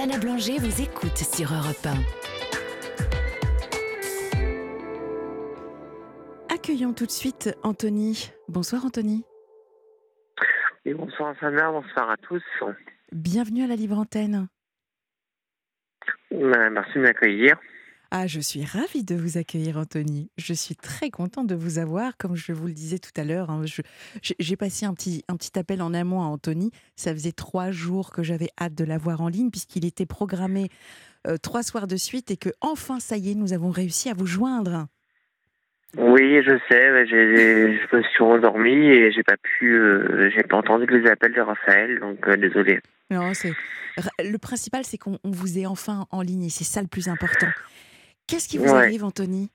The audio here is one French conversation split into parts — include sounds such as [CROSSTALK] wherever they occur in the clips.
Sana Blanger vous écoute sur Europe 1. Accueillons tout de suite Anthony. Bonsoir Anthony. Et bonsoir Sana, bonsoir à tous. Bienvenue à la Libre Antenne. Merci de m'accueillir. Ah, je suis ravie de vous accueillir, Anthony. Je suis très contente de vous avoir. Comme je vous le disais tout à l'heure, hein, j'ai passé un petit, un petit appel en amont à Anthony. Ça faisait trois jours que j'avais hâte de l'avoir en ligne, puisqu'il était programmé euh, trois soirs de suite et que, enfin, ça y est, nous avons réussi à vous joindre. Oui, je sais. Je me suis endormi et j'ai pas pu, euh, j'ai pas entendu les appels de Raphaël, donc euh, désolé. Non, c'est le principal, c'est qu'on vous ait enfin en ligne et c'est ça le plus important. Qu'est-ce qui vous arrive, Anthony?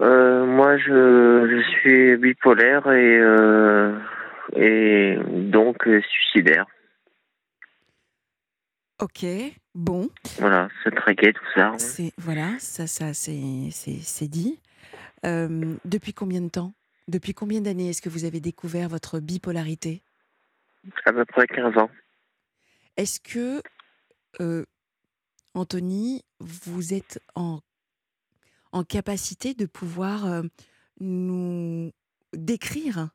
Euh, Moi, je, je, suis bipolaire et, euh, et donc euh, suicidaire. Ok, bon. Voilà, c'est très gai tout ça. C'est voilà, ça, ça, c'est dit. depuis combien de temps? Depuis combien d'années est-ce que vous avez découvert votre bipolarité? À peu près 15 ans. Est-ce que Anthony, vous êtes en, en capacité de pouvoir euh, nous décrire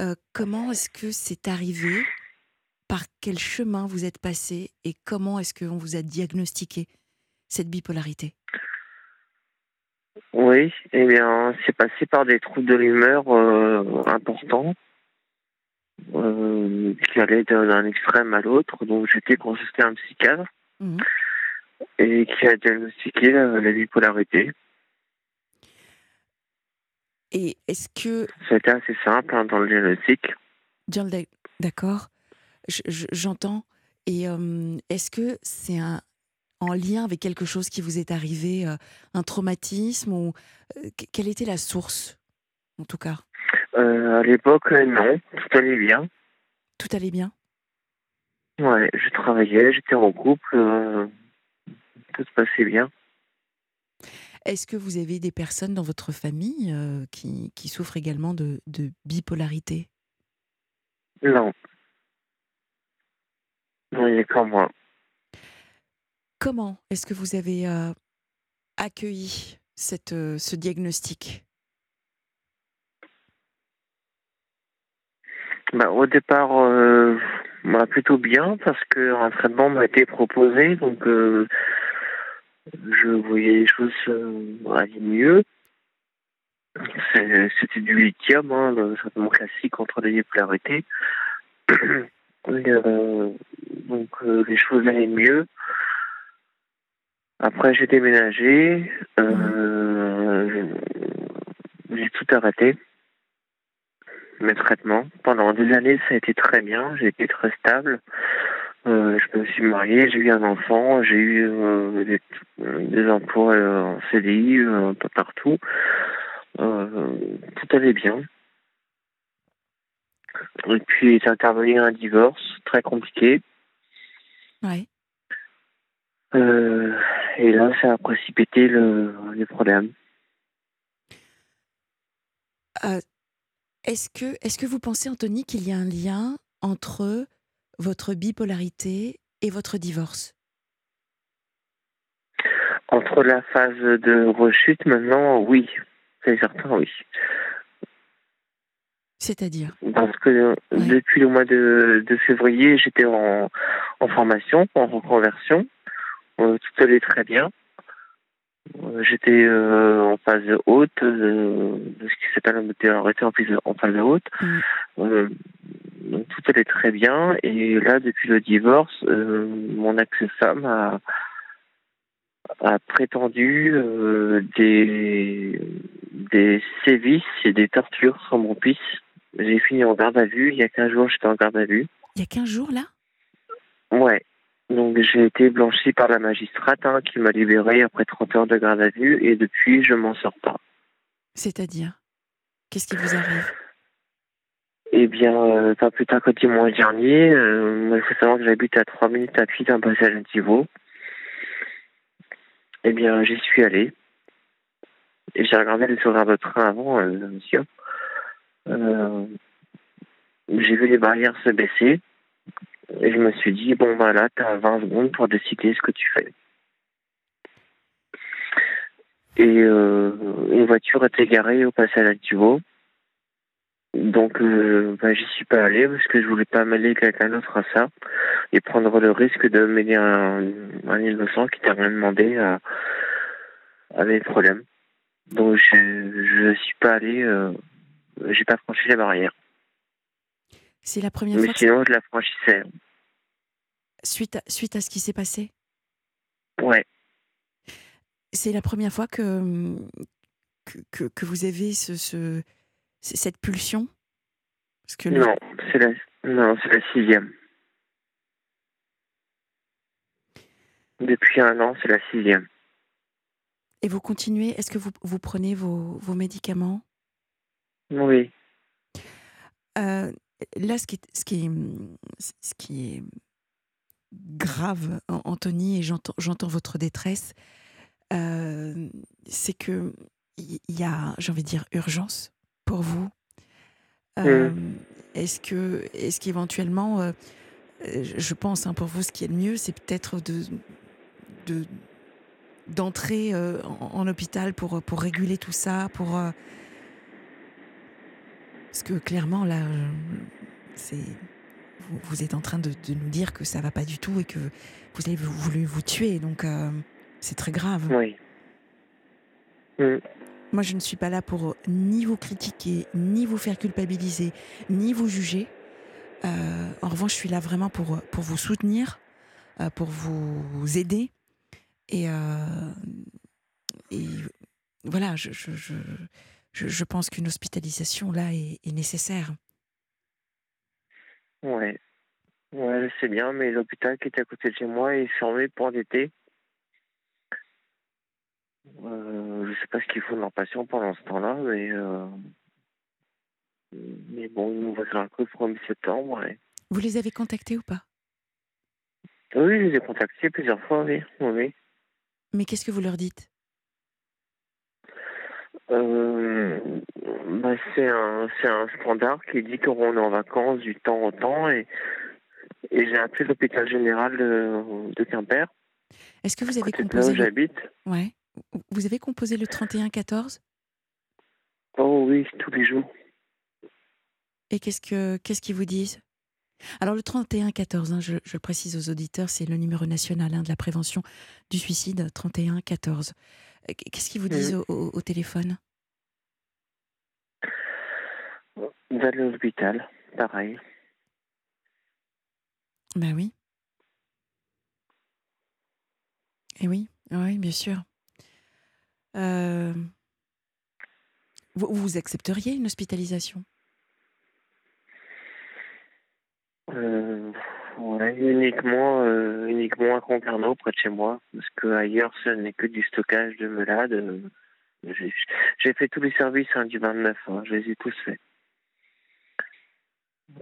euh, comment est-ce que c'est arrivé, par quel chemin vous êtes passé et comment est-ce qu'on vous a diagnostiqué cette bipolarité? Oui, eh bien, c'est passé par des troubles de l'humeur euh, importants qui allaient d'un extrême à l'autre. Donc j'étais consulté un psychiatre. Mmh et qui a diagnostiqué la, bipolarité. Et est-ce que... C'était assez simple hein, dans le diagnostic. D'accord, j'entends. Et euh, est-ce que c'est un, en lien avec quelque chose qui vous est arrivé, euh, un traumatisme ou euh, quelle était la source, en tout cas? À l'époque, non, tout allait bien. Tout allait bien? Ouais, je travaillais, j'étais en couple, passait bien. Est-ce que vous avez des personnes dans votre famille euh, qui, qui, souffrent également de, de bipolarité? Non. Non, il n'y a qu'en moi. Comment est-ce que vous avez euh, accueilli cette, euh, ce diagnostic? Bah, Au départ, bah, plutôt bien parce qu'un traitement m'a été proposé. Donc, je voyais les choses euh, aller mieux. C'était du lithium, hein, le traitement classique contre la bipolarité. [CLEARS THROAT] euh, donc euh, les choses allaient mieux. Après j'ai déménagé, j'ai tout arrêté, mes traitements. Pendant des années ça a été très bien, j'ai été très stable. Euh, je me suis marié, j'ai eu un enfant, j'ai eu euh, des, des, emplois euh, en CDI un peu partout. tout allait bien. Et puis est intervenu un divorce très compliqué. Ouais. et là, ça a précipité le, les problèmes. est-ce que, est-ce que vous pensez, Anthony, qu'il y a un lien entre votre bipolarité et votre divorce Entre la phase de rechute maintenant, oui, c'est certain, oui. C'est-à-dire Parce que depuis le mois de, février, j'étais en, formation, en reconversion. Euh, tout allait très bien. Euh, j'étais euh, en phase haute, de ce qui s'appelle arrêté en en phase haute. Mm donc tout allait très bien. Et là, depuis le divorce, euh, mon ex-femme a, a prétendu euh, des, des sévices et des tortures sur mon fils. J'ai fini en garde à vue. Il y a 15 jours, j'étais en garde à vue. Il y a 15 jours, là? Ouais. Donc j'ai été blanchi par la magistrate hein, qui m'a libéré après 30 heures de garde à vue et depuis, je m'en sors pas. C'est-à-dire? Qu'est-ce qui vous arrive? Eh bien, euh, pas plus tard que dimanche dernier, euh, il faut savoir que j'habite à 3 minutes à pied d'un passage à Thibault. Eh bien, j'y suis allé. Et j'ai regardé les horaires de train avant, euh, monsieur. j'ai vu les barrières se baisser. Et je me suis dit, bon, bah là, tu as 20 secondes pour décider ce que tu fais. Et euh, une voiture était garée au passage à Tuvo. Donc, euh, bah, j'y suis pas allé parce que je voulais pas mêler quelqu'un d'autre à ça et prendre le risque de mêler un, un innocent qui t'a rien demandé à, à mes problèmes. Donc, je, je suis pas allé, euh, j'ai pas franchi la barrière. C'est la première Mais fois que- sinon, je la franchissais. suite, à, suite à ce qui s'est passé? Ouais. C'est la première fois que, que, que, que vous avez ce, ce, cette pulsion? Parce que le- Non, c'est la, non, c'est la sixième. Depuis un an, c'est la sixième. Et vous continuez? Est-ce que vous, vous prenez vos, vos médicaments? Oui. Euh, Là, ce qui est, ce qui est, ce qui est grave, An- Anthony, et j'entends votre détresse, euh, c'est que il y a, j'ai envie de dire, urgence pour vous. Euh, Est-ce que, est-ce qu'éventuellement, euh, je pense, hein, pour vous, ce qui est le mieux, c'est peut-être de, de d'entrer en, en hôpital pour pour réguler tout ça, pour parce que clairement là, euh, c'est vous, vous êtes en train de, de nous dire que ça va pas du tout et que vous avez voulu vous tuer, donc euh, c'est très grave. Oui. Mm. Moi, je ne suis pas là pour ni vous critiquer, ni vous faire culpabiliser, ni vous juger. Euh, en revanche, je suis là vraiment pour, pour vous soutenir, euh, pour vous aider. Et, euh, et voilà, je, je, je, je, je pense qu'une hospitalisation, là, est, est nécessaire. Ouais. Ouais, sais bien, mais l'hôpital qui est à côté de chez moi est fermé pour l'été. Euh, je sais pas ce qu'ils font de leurs patients pendant ce temps-là, mais euh, mais bon, ils nous voient un coup pour mi-septembre. Et... Vous les avez contactés ou pas? Oui, je les ai contactés plusieurs fois, oui, oui. Mais qu'est-ce que vous leur dites? Euh, bah, c'est un standard qui dit qu'on est en vacances du temps au temps et et j'ai appelé l'hôpital général de, de Quimper, Est-ce que vous avez là composé où le... j'habite. Ouais. Vous avez composé le 31-14 Oh oui, tous les jours. Et qu'est-ce que qu'est-ce qu'ils vous disent? Alors le 31-14, hein, je, je le précise aux auditeurs, c'est le numéro national hein, de la prévention du suicide, 31-14. Qu'est-ce qu'ils vous disent au, au- au téléphone? D'aller à l'hôpital, pareil. Ben oui. Et oui, oui, bien sûr. Euh, Vous, vous accepteriez une hospitalisation? Euh, ouais, uniquement, euh, uniquement à Concarneau, près de chez moi, parce que ailleurs, ce n'est que du stockage de malades. Euh, J'ai fait tous les services hein, du 29, hein, je les ai tous faits.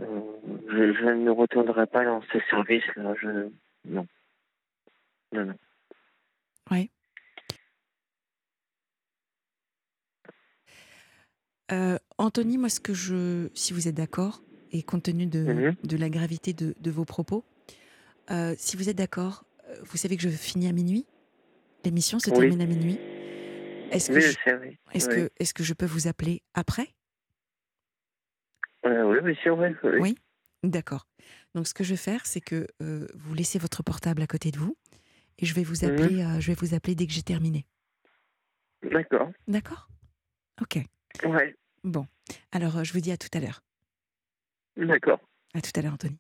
Euh, je, ne retournerai pas dans ces services-là. Non. Non, non. Euh, Anthony, moi, ce que je, si vous êtes d'accord, et compte tenu de, Mhm. de la gravité de, de vos propos, euh, si vous êtes d'accord, euh, vous savez que je finis à minuit. L'émission se Oui. termine à minuit. Est-ce que, Oui, je, je sais, oui. est-ce que, je peux vous appeler après? Euh, oui, bien sûr, oui. D'accord. Donc, ce que je vais faire, c'est que euh, vous laissez votre portable à côté de vous, et je vais vous Mhm. appeler. je vais vous appeler dès que j'ai terminé. D'accord. D'accord? Ok. Ouais, Bon. Alors, je vous dis à tout à l'heure. D'accord. À tout à l'heure, Anthony.